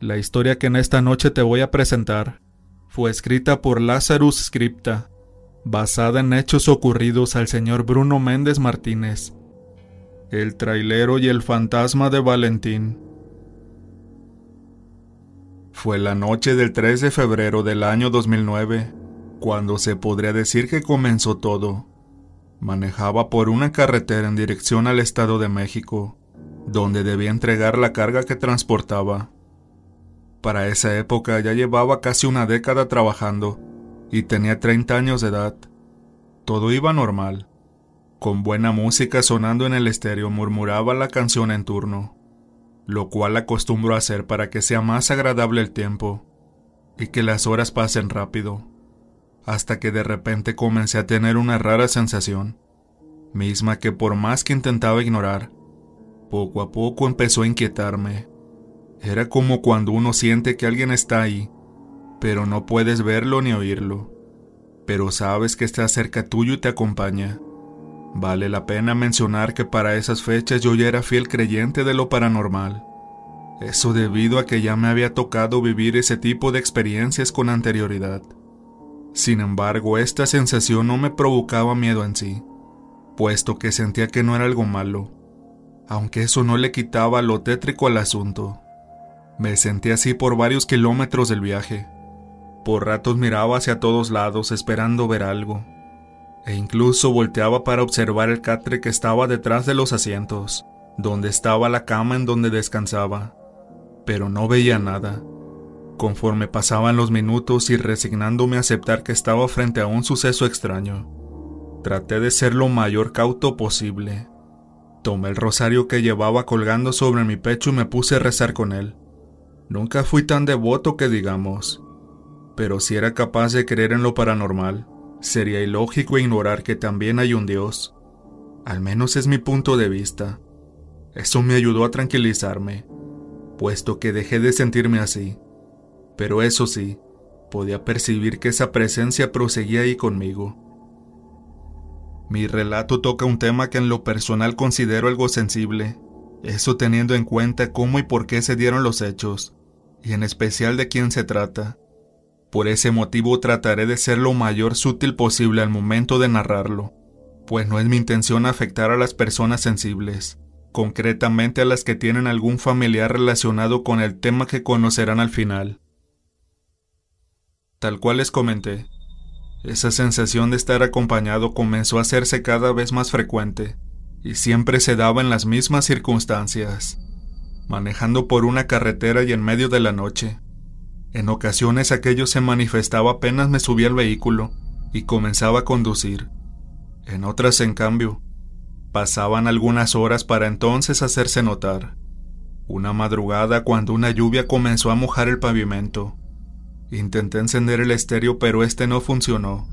La historia que en esta noche te voy a presentar fue escrita por Lazarus Scripta, basada en hechos ocurridos al señor Bruno Méndez Martínez, el trailero y el fantasma de Valentín. Fue la noche del 3 de febrero del año 2009, cuando se podría decir que comenzó todo. Manejaba por una carretera en dirección al Estado de México, donde debía entregar la carga que transportaba. Para esa época ya llevaba casi una década trabajando y tenía 30 años de edad. Todo iba normal. Con buena música sonando en el estéreo murmuraba la canción en turno, lo cual acostumbro a hacer para que sea más agradable el tiempo y que las horas pasen rápido, hasta que de repente comencé a tener una rara sensación, misma que por más que intentaba ignorar, poco a poco empezó a inquietarme. Era como cuando uno siente que alguien está ahí, pero no puedes verlo ni oírlo, pero sabes que está cerca tuyo y te acompaña. Vale la pena mencionar que para esas fechas yo ya era fiel creyente de lo paranormal. Eso debido a que ya me había tocado vivir ese tipo de experiencias con anterioridad. Sin embargo, esta sensación no me provocaba miedo en sí, puesto que sentía que no era algo malo, aunque eso no le quitaba lo tétrico al asunto. Me sentí así por varios kilómetros del viaje. Por ratos miraba hacia todos lados esperando ver algo, e incluso volteaba para observar el catre que estaba detrás de los asientos, donde estaba la cama en donde descansaba, pero no veía nada. Conforme pasaban los minutos y resignándome a aceptar que estaba frente a un suceso extraño, traté de ser lo mayor cauto posible. Tomé el rosario que llevaba colgando sobre mi pecho y me puse a rezar con él. Nunca fui tan devoto que digamos, pero si era capaz de creer en lo paranormal, sería ilógico ignorar que también hay un Dios. Al menos es mi punto de vista. Eso me ayudó a tranquilizarme, puesto que dejé de sentirme así. Pero eso sí, podía percibir que esa presencia proseguía ahí conmigo. Mi relato toca un tema que en lo personal considero algo sensible, eso teniendo en cuenta cómo y por qué se dieron los hechos, y en especial de quién se trata. Por ese motivo trataré de ser lo mayor sutil posible al momento de narrarlo, pues no es mi intención afectar a las personas sensibles, concretamente a las que tienen algún familiar relacionado con el tema que conocerán al final. Tal cual les comenté, esa sensación de estar acompañado comenzó a hacerse cada vez más frecuente, y siempre se daba en las mismas circunstancias manejando por una carretera y en medio de la noche. En ocasiones aquello se manifestaba apenas me subía al vehículo y comenzaba a conducir. En otras, en cambio, pasaban algunas horas para entonces hacerse notar. Una madrugada cuando una lluvia comenzó a mojar el pavimento. Intenté encender el estéreo pero este no funcionó.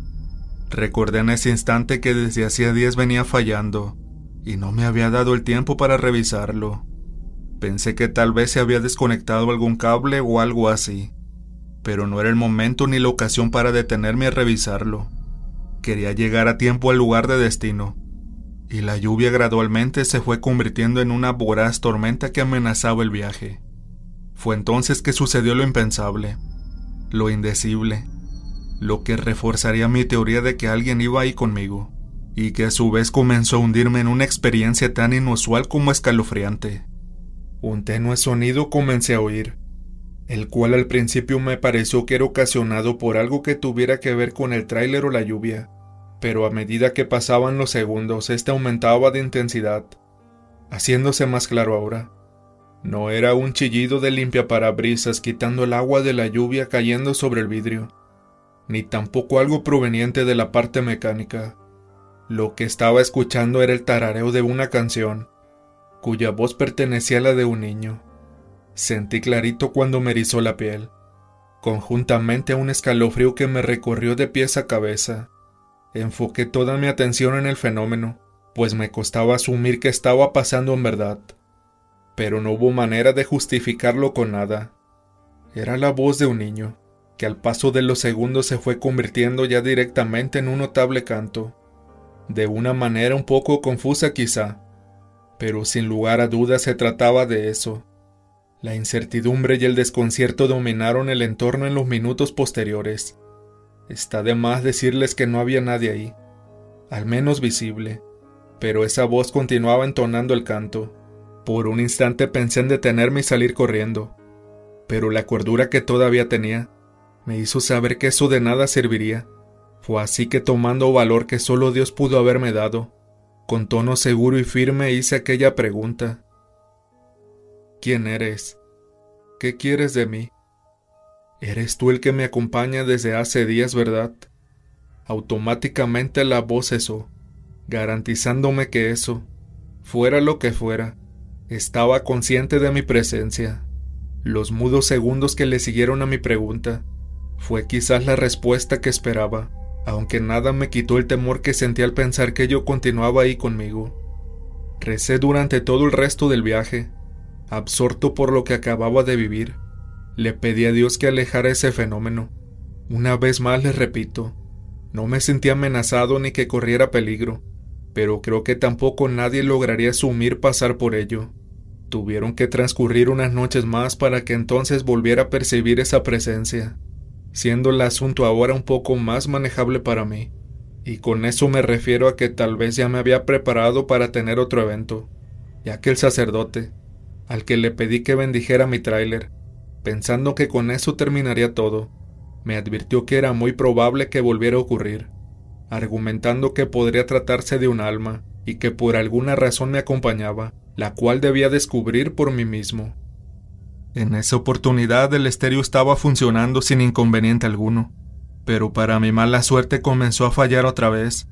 Recordé en ese instante que desde hacía días venía fallando y no me había dado el tiempo para revisarlo. Pensé que tal vez se había desconectado algún cable o algo así, pero no era el momento ni la ocasión para detenerme a revisarlo. Quería llegar a tiempo al lugar de destino, y la lluvia gradualmente se fue convirtiendo en una voraz tormenta que amenazaba el viaje. Fue entonces que sucedió lo impensable, lo indecible, lo que reforzaría mi teoría de que alguien iba ahí conmigo, y que a su vez comenzó a hundirme en una experiencia tan inusual como escalofriante. Un tenue sonido comencé a oír, el cual al principio me pareció que era ocasionado por algo que tuviera que ver con el tráiler o la lluvia, pero a medida que pasaban los segundos este aumentaba de intensidad, haciéndose más claro ahora. No era un chillido de limpia parabrisas quitando el agua de la lluvia cayendo sobre el vidrio, ni tampoco algo proveniente de la parte mecánica. Lo que estaba escuchando era el tarareo de una canción, cuya voz pertenecía a la de un niño. Sentí clarito cuando me erizó la piel, conjuntamente a un escalofrío que me recorrió de pies a cabeza. Enfoqué toda mi atención en el fenómeno, pues me costaba asumir que estaba pasando en verdad. Pero no hubo manera de justificarlo con nada. Era la voz de un niño, que al paso de los segundos se fue convirtiendo ya directamente en un notable canto, de una manera un poco confusa quizá, pero sin lugar a dudas se trataba de eso. La incertidumbre y el desconcierto dominaron el entorno en los minutos posteriores. Está de más decirles que no había nadie ahí, al menos visible, pero esa voz continuaba entonando el canto. Por un instante pensé en detenerme y salir corriendo, pero la cordura que todavía tenía me hizo saber que eso de nada serviría. Fue así que tomando valor que solo Dios pudo haberme dado, con tono seguro y firme hice aquella pregunta. ¿Quién eres? ¿Qué quieres de mí? Eres tú el que me acompaña desde hace días, ¿verdad? Automáticamente la voz cesó, garantizándome que eso, fuera lo que fuera, estaba consciente de mi presencia. Los mudos segundos que le siguieron a mi pregunta fue quizás la respuesta que esperaba, aunque nada me quitó el temor que sentí al pensar que yo continuaba ahí conmigo. Recé durante todo el resto del viaje, absorto por lo que acababa de vivir. Le pedí a Dios que alejara ese fenómeno. Una vez más les repito, no me sentí amenazado ni que corriera peligro, pero creo que tampoco nadie lograría asumir pasar por ello. Tuvieron que transcurrir unas noches más para que entonces volviera a percibir esa presencia siendo el asunto ahora un poco más manejable para mí. Y con eso me refiero a que tal vez ya me había preparado para tener otro evento, ya que el sacerdote, al que le pedí que bendijera mi tráiler, pensando que con eso terminaría todo, me advirtió que era muy probable que volviera a ocurrir, argumentando que podría tratarse de un alma y que por alguna razón me acompañaba, la cual debía descubrir por mí mismo. En esa oportunidad el estéreo estaba funcionando sin inconveniente alguno, pero para mi mala suerte comenzó a fallar otra vez,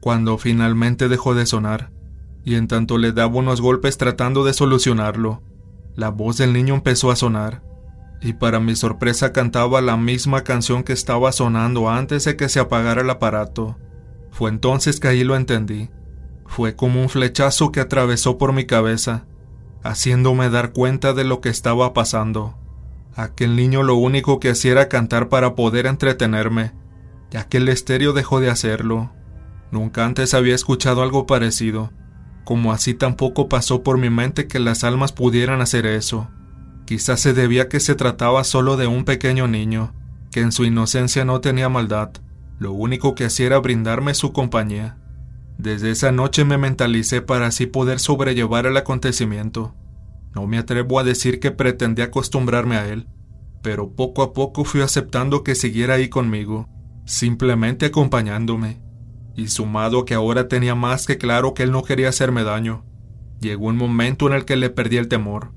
cuando finalmente dejó de sonar, y en tanto le daba unos golpes tratando de solucionarlo, la voz del niño empezó a sonar, y para mi sorpresa cantaba la misma canción que estaba sonando antes de que se apagara el aparato. Fue entonces que ahí lo entendí. Fue como un flechazo que atravesó por mi cabeza, haciéndome dar cuenta de lo que estaba pasando. Aquel niño lo único que hacía era cantar para poder entretenerme, ya que el estéreo dejó de hacerlo. Nunca antes había escuchado algo parecido, como así tampoco pasó por mi mente que las almas pudieran hacer eso. Quizás se debía que se trataba solo de un pequeño niño, que en su inocencia no tenía maldad, lo único que hacía era brindarme su compañía. Desde esa noche me mentalicé para así poder sobrellevar el acontecimiento. No me atrevo a decir que pretendí acostumbrarme a él, pero poco a poco fui aceptando que siguiera ahí conmigo, simplemente acompañándome. Y sumado a que ahora tenía más que claro que él no quería hacerme daño, llegó un momento en el que le perdí el temor,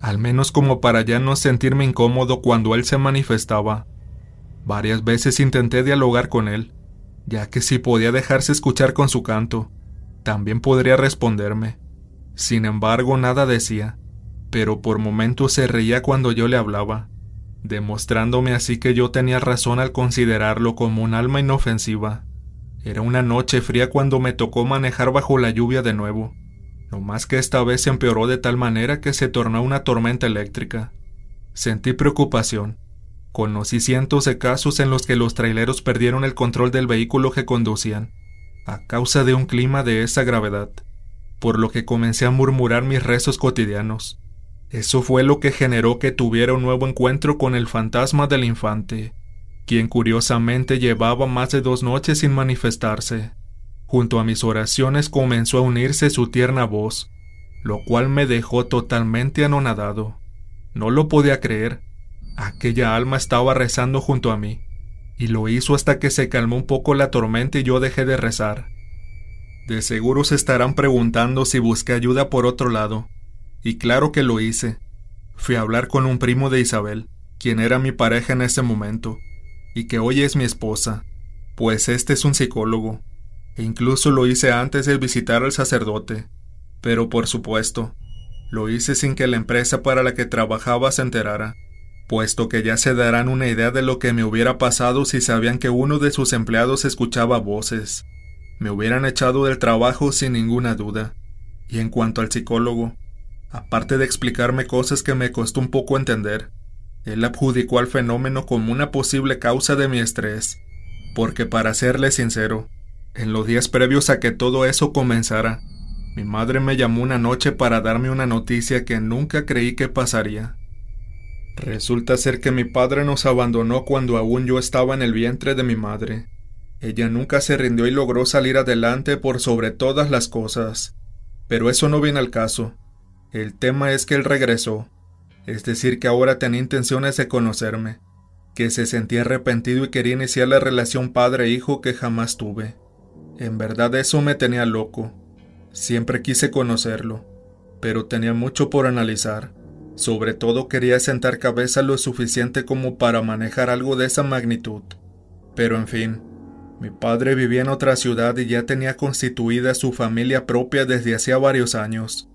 al menos como para ya no sentirme incómodo cuando él se manifestaba. Varias veces intenté dialogar con él, ya que si podía dejarse escuchar con su canto, también podría responderme. Sin embargo, nada decía, pero por momentos se reía cuando yo le hablaba, demostrándome así que yo tenía razón al considerarlo como un alma inofensiva. Era una noche fría cuando me tocó manejar bajo la lluvia de nuevo, no más que esta vez se empeoró de tal manera que se tornó una tormenta eléctrica. Sentí preocupación, Conocí cientos de casos en los que los traileros perdieron el control del vehículo que conducían, a causa de un clima de esa gravedad, por lo que comencé a murmurar mis rezos cotidianos. Eso fue lo que generó que tuviera un nuevo encuentro con el fantasma del infante, quien curiosamente llevaba más de dos noches sin manifestarse. Junto a mis oraciones comenzó a unirse su tierna voz, lo cual me dejó totalmente anonadado. No lo podía creer, Aquella alma estaba rezando junto a mí, y lo hizo hasta que se calmó un poco la tormenta y yo dejé de rezar. De seguro se estarán preguntando si busqué ayuda por otro lado, y claro que lo hice. Fui a hablar con un primo de Isabel, quien era mi pareja en ese momento, y que hoy es mi esposa, pues este es un psicólogo, e incluso lo hice antes de visitar al sacerdote, pero por supuesto, lo hice sin que la empresa para la que trabajaba se enterara puesto que ya se darán una idea de lo que me hubiera pasado si sabían que uno de sus empleados escuchaba voces. Me hubieran echado del trabajo sin ninguna duda. Y en cuanto al psicólogo, aparte de explicarme cosas que me costó un poco entender, él adjudicó al fenómeno como una posible causa de mi estrés, porque para serle sincero, en los días previos a que todo eso comenzara, mi madre me llamó una noche para darme una noticia que nunca creí que pasaría. Resulta ser que mi padre nos abandonó cuando aún yo estaba en el vientre de mi madre. Ella nunca se rindió y logró salir adelante por sobre todas las cosas. Pero eso no viene al caso. El tema es que él regresó, es decir, que ahora tenía intenciones de conocerme, que se sentía arrepentido y quería iniciar la relación padre-hijo que jamás tuve. En verdad eso me tenía loco. Siempre quise conocerlo, pero tenía mucho por analizar. Sobre todo quería sentar cabeza lo suficiente como para manejar algo de esa magnitud. Pero en fin, mi padre vivía en otra ciudad y ya tenía constituida su familia propia desde hacía varios años.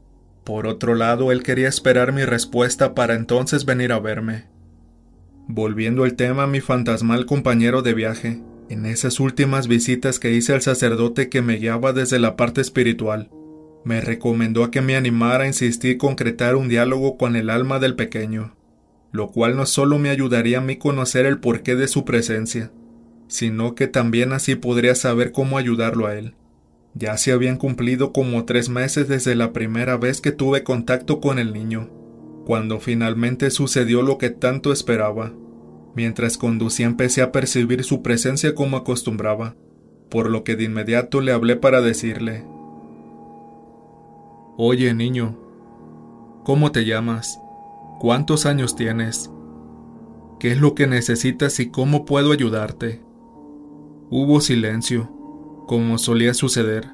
Por otro lado, él quería esperar mi respuesta para entonces venir a verme. Volviendo al tema, mi fantasmal compañero de viaje, en esas últimas visitas que hice al sacerdote que me guiaba desde la parte espiritual, me recomendó a que me animara a insistir concretar un diálogo con el alma del pequeño, lo cual no solo me ayudaría a mí conocer el porqué de su presencia, sino que también así podría saber cómo ayudarlo a él. Ya se habían cumplido como tres meses desde la primera vez que tuve contacto con el niño, cuando finalmente sucedió lo que tanto esperaba. Mientras conducía empecé a percibir su presencia como acostumbraba, por lo que de inmediato le hablé para decirle, Oye niño, ¿cómo te llamas? ¿Cuántos años tienes? ¿Qué es lo que necesitas y cómo puedo ayudarte? Hubo silencio, como solía suceder.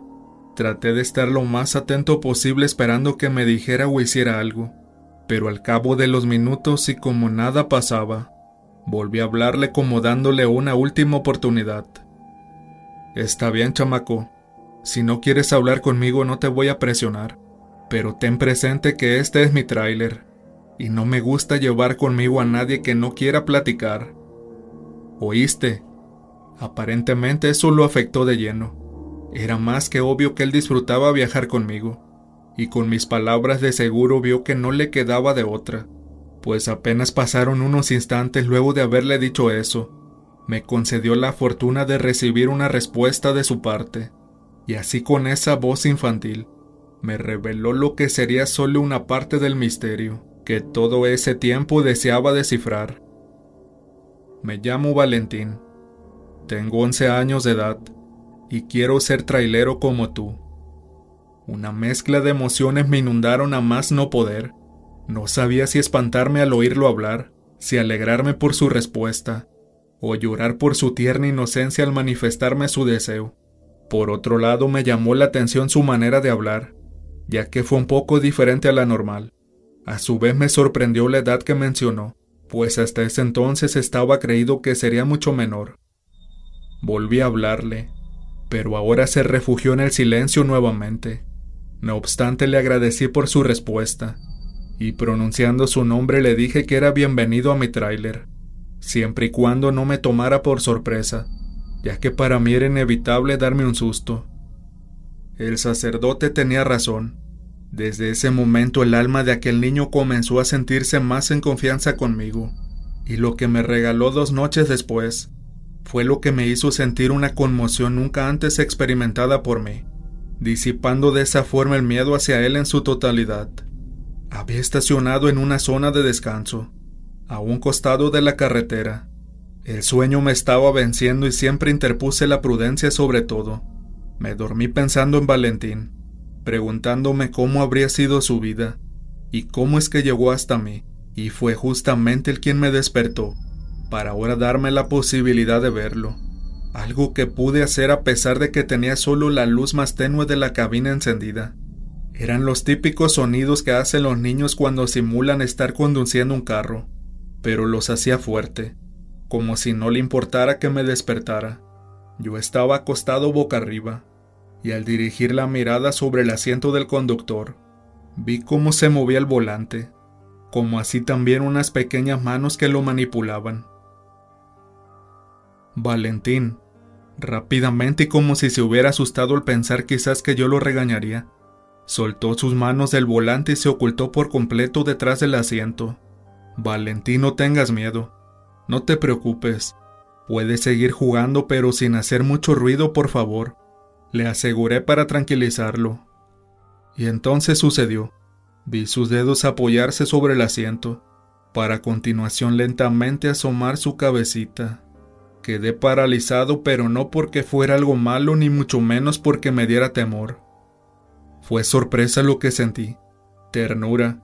Traté de estar lo más atento posible esperando que me dijera o hiciera algo, pero al cabo de los minutos y como nada pasaba, Volví a hablarle como dándole una última oportunidad. Está bien, chamaco. Si no quieres hablar conmigo no te voy a presionar, pero ten presente que este es mi tráiler, y no me gusta llevar conmigo a nadie que no quiera platicar. ¿Oíste? Aparentemente eso lo afectó de lleno. Era más que obvio que él disfrutaba viajar conmigo, y con mis palabras de seguro vio que no le quedaba de otra pues apenas pasaron unos instantes luego de haberle dicho eso, me concedió la fortuna de recibir una respuesta de su parte, y así con esa voz infantil, me reveló lo que sería solo una parte del misterio que todo ese tiempo deseaba descifrar. Me llamo Valentín, tengo 11 años de edad y quiero ser trailero como tú. Una mezcla de emociones me inundaron a más no poder no sabía si espantarme al oírlo hablar, si alegrarme por su respuesta, o llorar por su tierna inocencia al manifestarme su deseo. Por otro lado, me llamó la atención su manera de hablar, ya que fue un poco diferente a la normal. A su vez me sorprendió la edad que mencionó, pues hasta ese entonces estaba creído que sería mucho menor. Volví a hablarle, pero ahora se refugió en el silencio nuevamente. No obstante, le agradecí por su respuesta y pronunciando su nombre le dije que era bienvenido a mi tráiler, siempre y cuando no me tomara por sorpresa, ya que para mí era inevitable darme un susto. El sacerdote tenía razón. Desde ese momento el alma de aquel niño comenzó a sentirse más en confianza conmigo, y lo que me regaló dos noches después fue lo que me hizo sentir una conmoción nunca antes experimentada por mí, disipando de esa forma el miedo hacia él en su totalidad. Había estacionado en una zona de descanso, a un costado de la carretera. El sueño me estaba venciendo y siempre interpuse la prudencia sobre todo. Me dormí pensando en Valentín, preguntándome cómo habría sido su vida y cómo es que llegó hasta mí, y fue justamente el quien me despertó, para ahora darme la posibilidad de verlo, algo que pude hacer a pesar de que tenía solo la luz más tenue de la cabina encendida. Eran los típicos sonidos que hacen los niños cuando simulan estar conduciendo un carro, pero los hacía fuerte, como si no le importara que me despertara. Yo estaba acostado boca arriba, y al dirigir la mirada sobre el asiento del conductor, vi cómo se movía el volante, como así también unas pequeñas manos que lo manipulaban. Valentín, rápidamente y como si se hubiera asustado al pensar quizás que yo lo regañaría, Soltó sus manos del volante y se ocultó por completo detrás del asiento. Valentín, no tengas miedo. No te preocupes. Puedes seguir jugando pero sin hacer mucho ruido, por favor. Le aseguré para tranquilizarlo. Y entonces sucedió. Vi sus dedos apoyarse sobre el asiento, para continuación lentamente asomar su cabecita. Quedé paralizado, pero no porque fuera algo malo, ni mucho menos porque me diera temor. Fue sorpresa lo que sentí, ternura,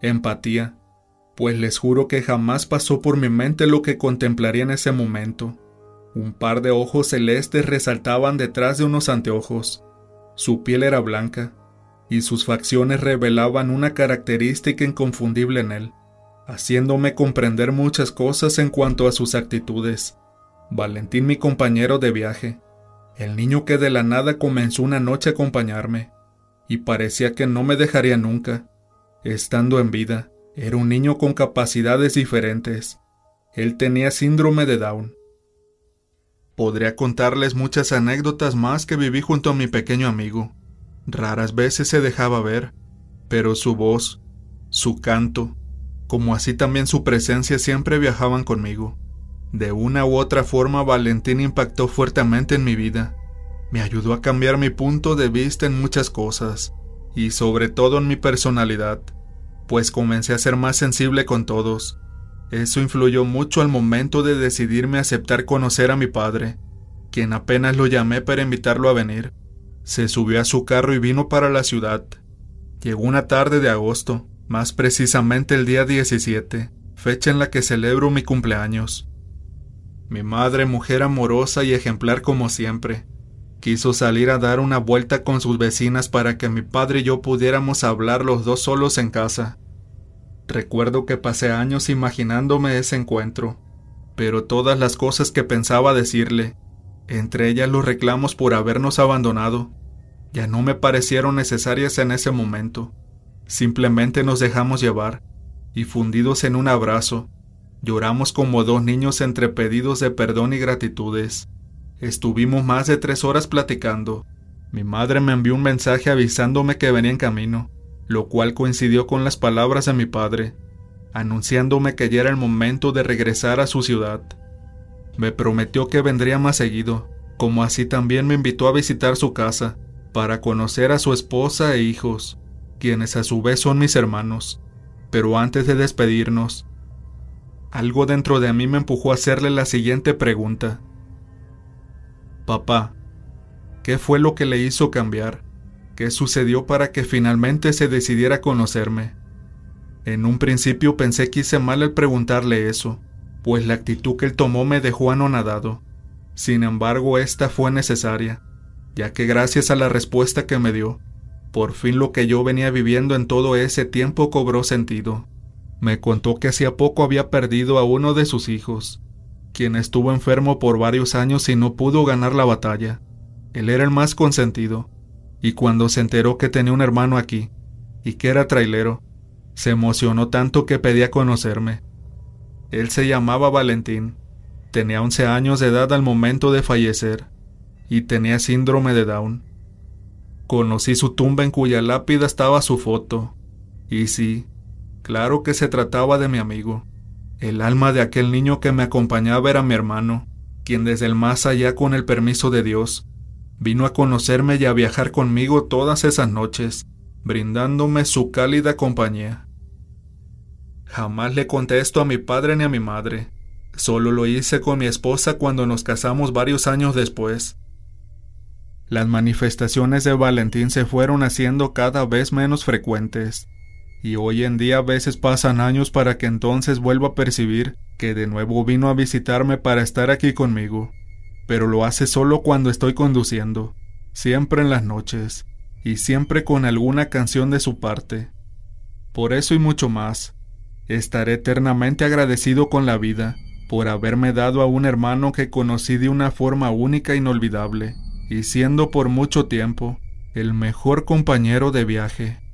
empatía, pues les juro que jamás pasó por mi mente lo que contemplaría en ese momento. Un par de ojos celestes resaltaban detrás de unos anteojos. Su piel era blanca, y sus facciones revelaban una característica inconfundible en él, haciéndome comprender muchas cosas en cuanto a sus actitudes. Valentín mi compañero de viaje, el niño que de la nada comenzó una noche a acompañarme, y parecía que no me dejaría nunca. Estando en vida, era un niño con capacidades diferentes. Él tenía síndrome de Down. Podría contarles muchas anécdotas más que viví junto a mi pequeño amigo, Raras veces se dejaba ver, pero su voz, su canto, como así también su presencia siempre viajaban conmigo. De una u otra forma Valentín impactó fuertemente en mi vida. Me ayudó a cambiar mi punto de vista en muchas cosas, y sobre todo en mi personalidad, pues comencé a ser más sensible con todos. Eso influyó mucho al momento de decidirme a aceptar conocer a mi padre, quien apenas lo llamé para invitarlo a venir. Se subió a su carro y vino para la ciudad. Llegó una tarde de agosto, más precisamente el día 17, fecha en la que celebro mi cumpleaños. Mi madre, mujer amorosa y ejemplar como siempre, quiso salir a dar una vuelta con sus vecinas para que mi padre y yo pudiéramos hablar los dos solos en casa. Recuerdo que pasé años imaginándome ese encuentro, pero todas las cosas que pensaba decirle, entre ellas los reclamos por habernos abandonado, ya no me parecieron necesarias en ese momento. Simplemente nos dejamos llevar, y fundidos en un abrazo, lloramos como dos niños entre pedidos de perdón y gratitudes. Estuvimos más de tres horas platicando. Mi madre me envió un mensaje avisándome que venía en camino, lo cual coincidió con las palabras de mi padre, anunciándome que ya era el momento de regresar a su ciudad. Me prometió que vendría más seguido, como así también me invitó a visitar su casa, para conocer a su esposa e hijos, quienes a su vez son mis hermanos. Pero antes de despedirnos, algo dentro de mí me empujó a hacerle la siguiente pregunta. Papá, ¿qué fue lo que le hizo cambiar? ¿Qué sucedió para que finalmente se decidiera a conocerme? En un principio pensé que hice mal al preguntarle eso, pues la actitud que él tomó me dejó anonadado. Sin embargo, esta fue necesaria, ya que gracias a la respuesta que me dio, por fin lo que yo venía viviendo en todo ese tiempo cobró sentido. Me contó que hacía poco había perdido a uno de sus hijos, quien estuvo enfermo por varios años y no pudo ganar la batalla. Él era el más consentido, y cuando se enteró que tenía un hermano aquí, y que era trailero, se emocionó tanto que pedía conocerme. Él se llamaba Valentín, tenía 11 años de edad al momento de fallecer, y tenía síndrome de Down. Conocí su tumba en cuya lápida estaba su foto, y sí, claro que se trataba de mi amigo. El alma de aquel niño que me acompañaba era mi hermano, quien desde el más allá con el permiso de Dios, vino a conocerme y a viajar conmigo todas esas noches, brindándome su cálida compañía. Jamás le conté esto a mi padre ni a mi madre, solo lo hice con mi esposa cuando nos casamos varios años después. Las manifestaciones de Valentín se fueron haciendo cada vez menos frecuentes, y hoy en día a veces pasan años para que entonces vuelva a percibir que de nuevo vino a visitarme para estar aquí conmigo, pero lo hace solo cuando estoy conduciendo, siempre en las noches, y siempre con alguna canción de su parte. Por eso y mucho más, estaré eternamente agradecido con la vida por haberme dado a un hermano que conocí de una forma única e inolvidable y siendo por mucho tiempo el mejor compañero de viaje.